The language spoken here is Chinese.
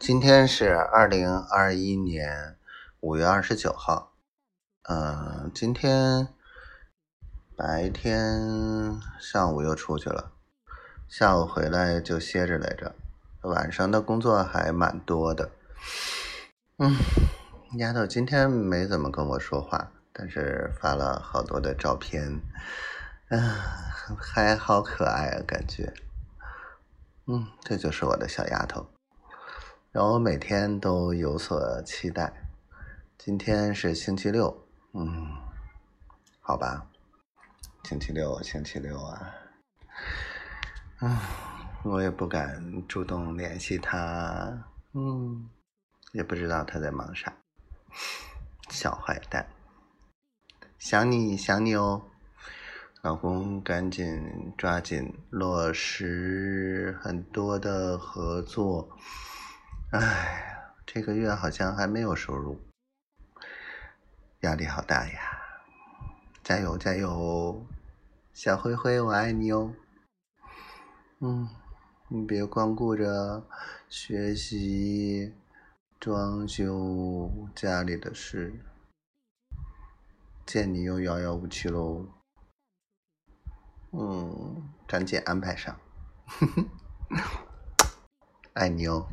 今天是二零二一年五月二十九号。嗯，今天白天上午又出去了，下午回来就歇着来着。晚上的工作还蛮多的。嗯，丫头今天没怎么跟我说话，但是发了好多的照片，嗯，还好可爱啊，感觉。嗯，这就是我的小丫头，让我每天都有所期待。今天是星期六，嗯，好吧，星期六，星期六啊，嗯，我也不敢主动联系他，嗯，也不知道他在忙啥，小坏蛋，想你想你哦。老公，赶紧抓紧落实很多的合作。哎，这个月好像还没有收入，压力好大呀！加油加油，小灰灰，我爱你哦。嗯，你别光顾着学习、装修家里的事，见你又遥遥无期喽。嗯，赶紧安排上，爱你哦。